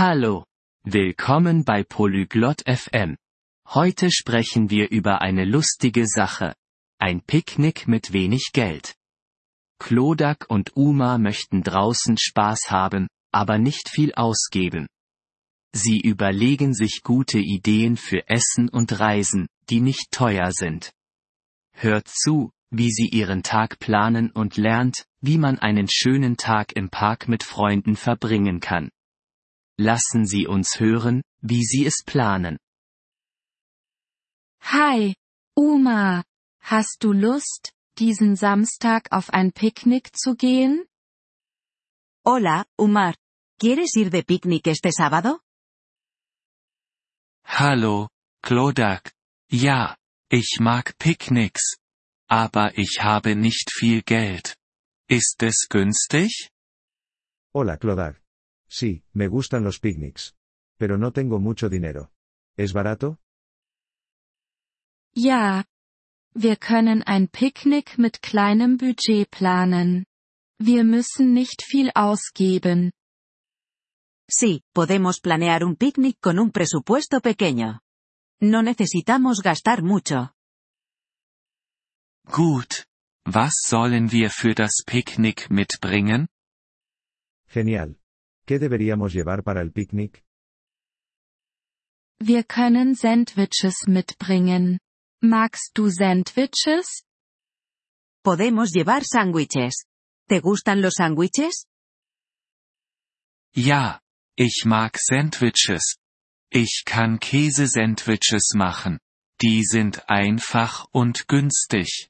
Hallo. Willkommen bei Polyglot FM. Heute sprechen wir über eine lustige Sache. Ein Picknick mit wenig Geld. Klodak und Uma möchten draußen Spaß haben, aber nicht viel ausgeben. Sie überlegen sich gute Ideen für Essen und Reisen, die nicht teuer sind. Hört zu, wie sie ihren Tag planen und lernt, wie man einen schönen Tag im Park mit Freunden verbringen kann. Lassen Sie uns hören, wie Sie es planen. Hi, Uma. Hast du Lust, diesen Samstag auf ein Picknick zu gehen? Hola, Umar. ¿Quieres ir de picnic este sábado? Hallo, Klodak. Ja, ich mag Picknicks. Aber ich habe nicht viel Geld. Ist es günstig? Hola, Clodag. Sí, me gustan los picnics. Pero no tengo mucho dinero. ¿Es barato? Ja. Wir können ein Picknick mit kleinem Budget planen. Wir müssen nicht viel ausgeben. Sí, podemos planear un picnic con un presupuesto pequeño. No necesitamos gastar mucho. Gut. Was sollen wir für das Picknick mitbringen? Genial. ¿Qué deberíamos llevar para el picnic? Wir können Sandwiches mitbringen. Magst du Sandwiches? Podemos llevar sándwiches. ¿Te gustan los sándwiches? Ja, ich mag Sandwiches. Ich kann Käsesandwiches machen. Die sind einfach und günstig.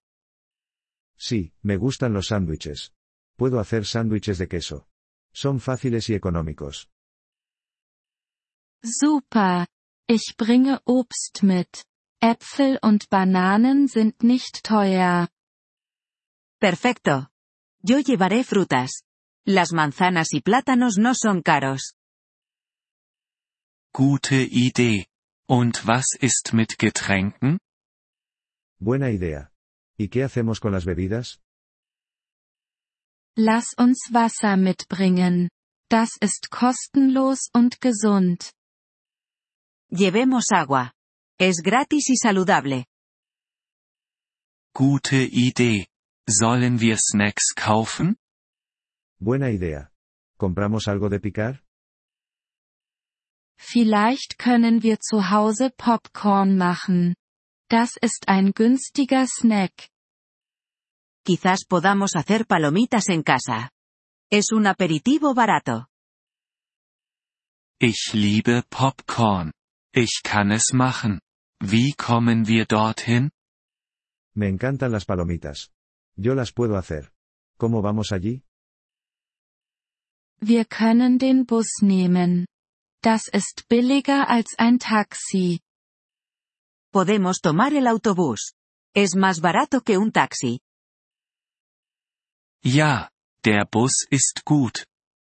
Sí, me gustan los sándwiches. Puedo hacer sándwiches de queso. Son fáciles y económicos. Super. Ich bringe Obst mit. Äpfel und Bananen sind nicht teuer. Perfecto. Yo llevaré frutas. Las manzanas y plátanos no son caros. Gute Idee. Und was ist mit Getränken? Buena idea. ¿Y qué hacemos con las bebidas? Lass uns Wasser mitbringen. Das ist kostenlos und gesund. Llevemos agua. Es gratis y saludable. Gute Idee. Sollen wir Snacks kaufen? Buena idea. ¿Compramos algo de picar? Vielleicht können wir zu Hause Popcorn machen. Das ist ein günstiger Snack. Quizás podamos hacer palomitas en casa. Es un aperitivo barato. Ich liebe Popcorn. Ich kann es machen. Wie kommen wir dorthin? Me encantan las palomitas. Yo las puedo hacer. ¿Cómo vamos allí? Wir können den Bus nehmen. Das ist billiger als ein Taxi. Podemos tomar el autobús. Es más barato que un taxi. Ja, der Bus ist gut.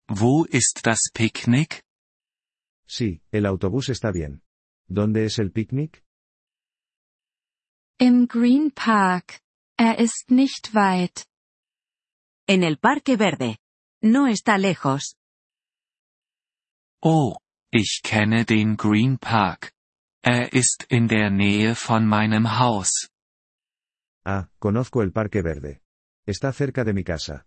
Wo ist das Picknick? Sí, el autobús está bien. ¿Dónde es el picnic? Im Green Park. Er ist nicht weit. En el Parque Verde. No está lejos. Oh, ich kenne den Green Park. Er ist in der Nähe von meinem Haus. Ah, conozco el Parque Verde. Está cerca de mi casa.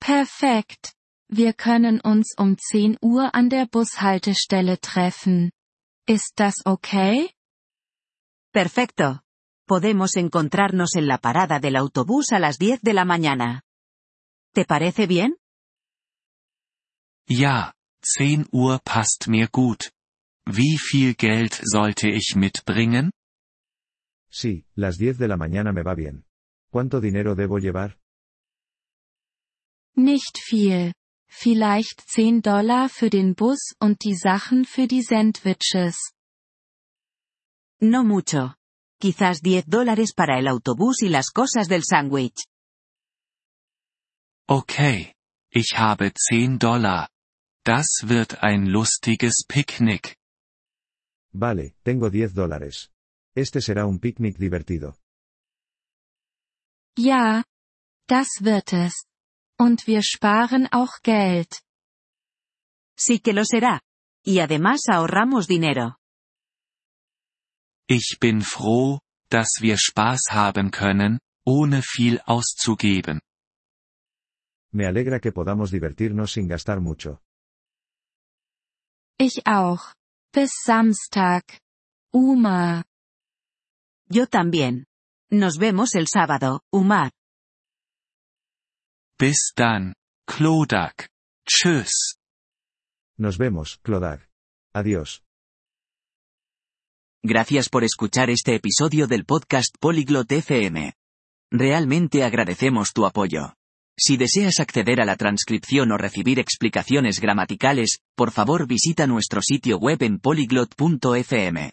Perfekt. Wir können uns um 10 Uhr an der Bushaltestelle treffen. Ist das okay? Perfecto. Podemos encontrarnos en la parada del autobús a las 10 de la mañana. ¿Te parece bien? Ja, 10 Uhr passt mir gut. Wie viel Geld sollte ich mitbringen? Sí, las 10 de la mañana me va bien. ¿Cuánto dinero debo llevar? Nicht viel. Vielleicht 10 Dollar für den Bus und die Sachen für die Sandwiches. No mucho. Quizás 10 dólares para el autobús y las cosas del sándwich. Okay. Ich habe 10 Dollar. Das wird ein lustiges Picknick. Vale, tengo 10 dólares. Este será un picnic divertido. Ja. Das wird es. Und wir sparen auch Geld. Sí que lo será. Y además ahorramos dinero. Ich bin froh, dass wir Spaß haben können, ohne viel auszugeben. Me alegra que podamos divertirnos sin gastar mucho. Ich auch. Bis Samstag. Uma. Yo también. Nos vemos el sábado, Umar. Bis dann, Klodak. Tschüss. Nos vemos, Clodag. Adiós. Gracias por escuchar este episodio del podcast Polyglot FM. Realmente agradecemos tu apoyo. Si deseas acceder a la transcripción o recibir explicaciones gramaticales, por favor visita nuestro sitio web en polyglot.fm.